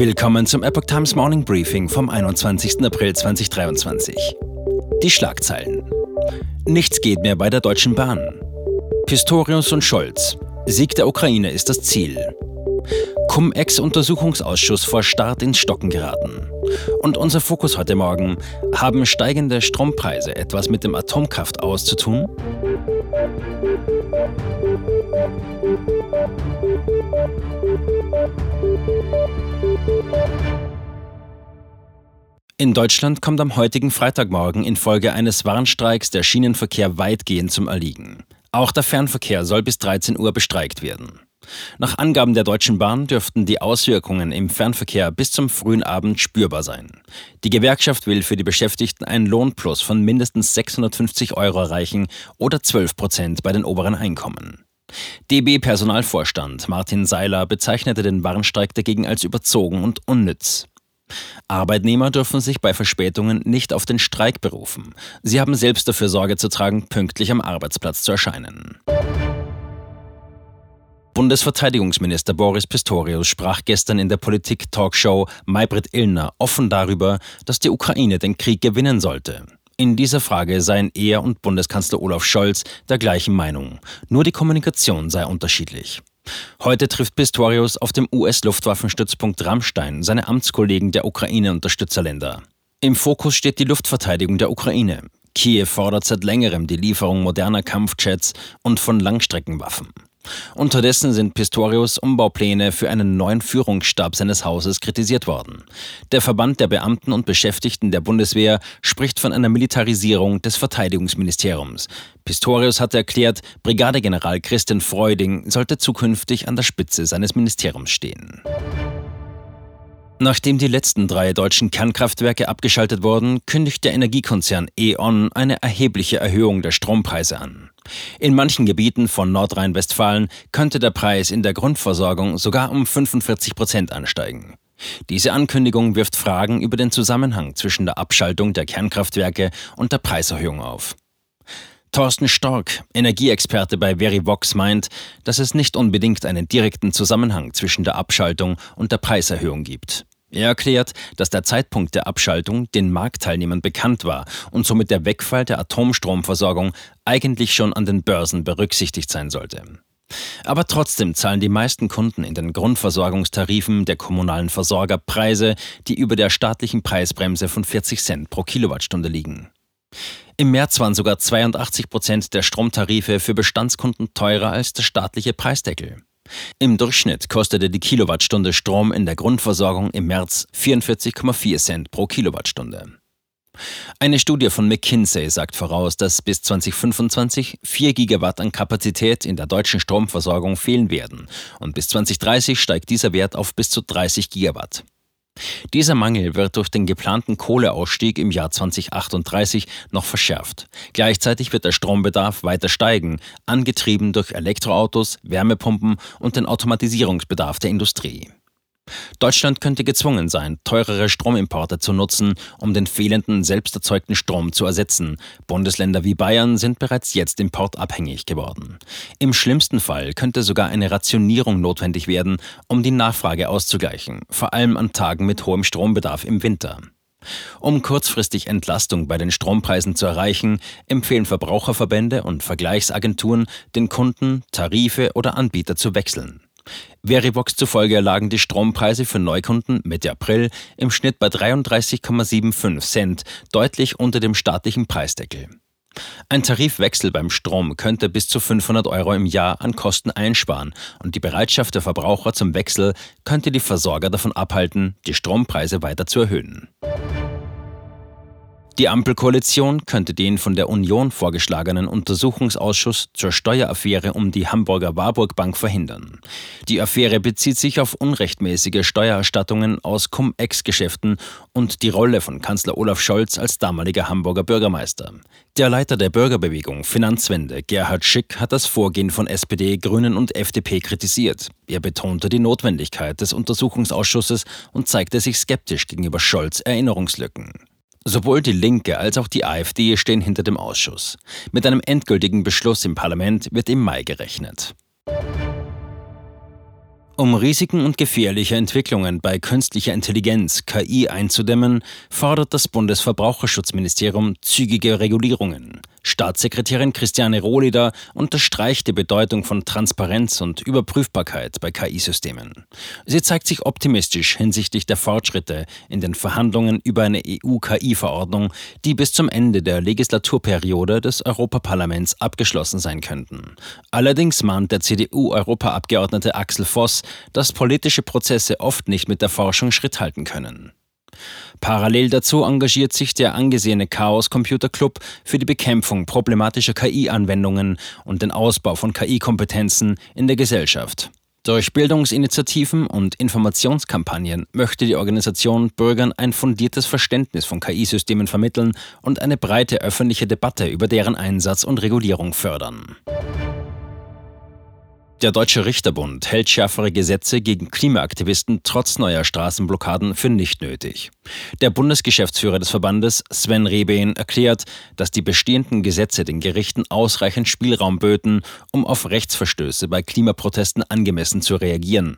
Willkommen zum Epoch Times Morning Briefing vom 21. April 2023. Die Schlagzeilen. Nichts geht mehr bei der Deutschen Bahn. Pistorius und Scholz. Sieg der Ukraine ist das Ziel. Cum-Ex-Untersuchungsausschuss vor Start ins Stocken geraten. Und unser Fokus heute Morgen. Haben steigende Strompreise etwas mit dem Atomkraft auszutun? In Deutschland kommt am heutigen Freitagmorgen infolge eines Warnstreiks der Schienenverkehr weitgehend zum Erliegen. Auch der Fernverkehr soll bis 13 Uhr bestreikt werden. Nach Angaben der Deutschen Bahn dürften die Auswirkungen im Fernverkehr bis zum frühen Abend spürbar sein. Die Gewerkschaft will für die Beschäftigten einen Lohnplus von mindestens 650 Euro erreichen oder 12 Prozent bei den oberen Einkommen. DB-Personalvorstand Martin Seiler bezeichnete den Warnstreik dagegen als überzogen und unnütz. Arbeitnehmer dürfen sich bei Verspätungen nicht auf den Streik berufen. Sie haben selbst dafür Sorge zu tragen, pünktlich am Arbeitsplatz zu erscheinen. Bundesverteidigungsminister Boris Pistorius sprach gestern in der Politik-Talkshow Maybrit Illner offen darüber, dass die Ukraine den Krieg gewinnen sollte. In dieser Frage seien er und Bundeskanzler Olaf Scholz der gleichen Meinung. Nur die Kommunikation sei unterschiedlich. Heute trifft Pistorius auf dem US-Luftwaffenstützpunkt Rammstein seine Amtskollegen der Ukraine-Unterstützerländer. Im Fokus steht die Luftverteidigung der Ukraine. Kiew fordert seit längerem die Lieferung moderner Kampfjets und von Langstreckenwaffen. Unterdessen sind Pistorius Umbaupläne für einen neuen Führungsstab seines Hauses kritisiert worden. Der Verband der Beamten und Beschäftigten der Bundeswehr spricht von einer Militarisierung des Verteidigungsministeriums. Pistorius hat erklärt, Brigadegeneral Christian Freuding sollte zukünftig an der Spitze seines Ministeriums stehen. Nachdem die letzten drei deutschen Kernkraftwerke abgeschaltet wurden, kündigt der Energiekonzern E.ON eine erhebliche Erhöhung der Strompreise an. In manchen Gebieten von Nordrhein-Westfalen könnte der Preis in der Grundversorgung sogar um 45 Prozent ansteigen. Diese Ankündigung wirft Fragen über den Zusammenhang zwischen der Abschaltung der Kernkraftwerke und der Preiserhöhung auf. Thorsten Stork, Energieexperte bei Verivox, meint, dass es nicht unbedingt einen direkten Zusammenhang zwischen der Abschaltung und der Preiserhöhung gibt. Er erklärt, dass der Zeitpunkt der Abschaltung den Marktteilnehmern bekannt war und somit der Wegfall der Atomstromversorgung eigentlich schon an den Börsen berücksichtigt sein sollte. Aber trotzdem zahlen die meisten Kunden in den Grundversorgungstarifen der kommunalen Versorger Preise, die über der staatlichen Preisbremse von 40 Cent pro Kilowattstunde liegen. Im März waren sogar 82 Prozent der Stromtarife für Bestandskunden teurer als der staatliche Preisdeckel. Im Durchschnitt kostete die Kilowattstunde Strom in der Grundversorgung im März 44,4 Cent pro Kilowattstunde. Eine Studie von McKinsey sagt voraus, dass bis 2025 4 Gigawatt an Kapazität in der deutschen Stromversorgung fehlen werden und bis 2030 steigt dieser Wert auf bis zu 30 Gigawatt. Dieser Mangel wird durch den geplanten Kohleausstieg im Jahr 2038 noch verschärft. Gleichzeitig wird der Strombedarf weiter steigen, angetrieben durch Elektroautos, Wärmepumpen und den Automatisierungsbedarf der Industrie. Deutschland könnte gezwungen sein, teurere Stromimporte zu nutzen, um den fehlenden selbst erzeugten Strom zu ersetzen. Bundesländer wie Bayern sind bereits jetzt importabhängig geworden. Im schlimmsten Fall könnte sogar eine Rationierung notwendig werden, um die Nachfrage auszugleichen, vor allem an Tagen mit hohem Strombedarf im Winter. Um kurzfristig Entlastung bei den Strompreisen zu erreichen, empfehlen Verbraucherverbände und Vergleichsagenturen den Kunden, Tarife oder Anbieter zu wechseln. Verivox zufolge lagen die Strompreise für Neukunden Mitte April im Schnitt bei 33,75 Cent, deutlich unter dem staatlichen Preisdeckel. Ein Tarifwechsel beim Strom könnte bis zu 500 Euro im Jahr an Kosten einsparen und die Bereitschaft der Verbraucher zum Wechsel könnte die Versorger davon abhalten, die Strompreise weiter zu erhöhen. Die Ampelkoalition könnte den von der Union vorgeschlagenen Untersuchungsausschuss zur Steueraffäre um die Hamburger Warburg Bank verhindern. Die Affäre bezieht sich auf unrechtmäßige Steuererstattungen aus Cum-Ex-Geschäften und die Rolle von Kanzler Olaf Scholz als damaliger Hamburger Bürgermeister. Der Leiter der Bürgerbewegung Finanzwende, Gerhard Schick, hat das Vorgehen von SPD, Grünen und FDP kritisiert. Er betonte die Notwendigkeit des Untersuchungsausschusses und zeigte sich skeptisch gegenüber Scholz Erinnerungslücken. Sowohl die Linke als auch die AfD stehen hinter dem Ausschuss. Mit einem endgültigen Beschluss im Parlament wird im Mai gerechnet. Um Risiken und gefährliche Entwicklungen bei künstlicher Intelligenz KI einzudämmen, fordert das Bundesverbraucherschutzministerium zügige Regulierungen. Staatssekretärin Christiane Rohleder unterstreicht die Bedeutung von Transparenz und Überprüfbarkeit bei KI-Systemen. Sie zeigt sich optimistisch hinsichtlich der Fortschritte in den Verhandlungen über eine EU-KI-Verordnung, die bis zum Ende der Legislaturperiode des Europaparlaments abgeschlossen sein könnten. Allerdings mahnt der CDU-Europaabgeordnete Axel Voss, dass politische Prozesse oft nicht mit der Forschung Schritt halten können. Parallel dazu engagiert sich der angesehene Chaos Computer Club für die Bekämpfung problematischer KI-Anwendungen und den Ausbau von KI-Kompetenzen in der Gesellschaft. Durch Bildungsinitiativen und Informationskampagnen möchte die Organisation Bürgern ein fundiertes Verständnis von KI-Systemen vermitteln und eine breite öffentliche Debatte über deren Einsatz und Regulierung fördern. Der Deutsche Richterbund hält schärfere Gesetze gegen Klimaaktivisten trotz neuer Straßenblockaden für nicht nötig. Der Bundesgeschäftsführer des Verbandes, Sven Rebehn, erklärt, dass die bestehenden Gesetze den Gerichten ausreichend Spielraum böten, um auf Rechtsverstöße bei Klimaprotesten angemessen zu reagieren.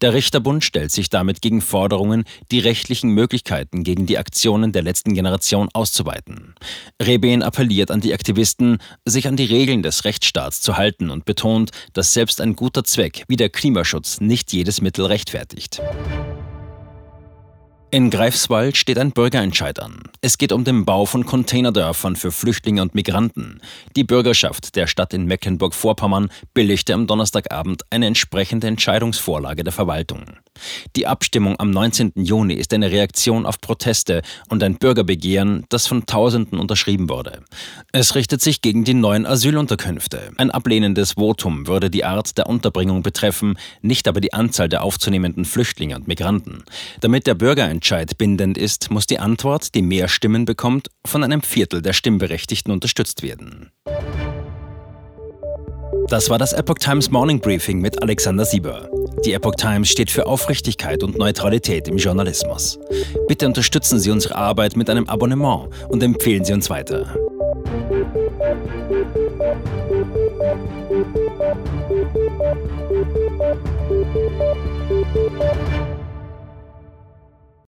Der Richterbund stellt sich damit gegen Forderungen, die rechtlichen Möglichkeiten gegen die Aktionen der letzten Generation auszuweiten. Rebehn appelliert an die Aktivisten, sich an die Regeln des Rechtsstaats zu halten und betont, dass selbst ein guter Zweck wie der Klimaschutz nicht jedes Mittel rechtfertigt. In Greifswald steht ein Bürgerentscheid an. Es geht um den Bau von Containerdörfern für Flüchtlinge und Migranten. Die Bürgerschaft der Stadt in Mecklenburg-Vorpommern billigte am Donnerstagabend eine entsprechende Entscheidungsvorlage der Verwaltung. Die Abstimmung am 19. Juni ist eine Reaktion auf Proteste und ein Bürgerbegehren, das von Tausenden unterschrieben wurde. Es richtet sich gegen die neuen Asylunterkünfte. Ein ablehnendes Votum würde die Art der Unterbringung betreffen, nicht aber die Anzahl der aufzunehmenden Flüchtlinge und Migranten. Damit der Bürgerentscheid bindend ist, muss die Antwort, die mehr Stimmen bekommt, von einem Viertel der Stimmberechtigten unterstützt werden. Das war das Epoch Times Morning Briefing mit Alexander Sieber. Die Epoch Times steht für Aufrichtigkeit und Neutralität im Journalismus. Bitte unterstützen Sie unsere Arbeit mit einem Abonnement und empfehlen Sie uns weiter. Musik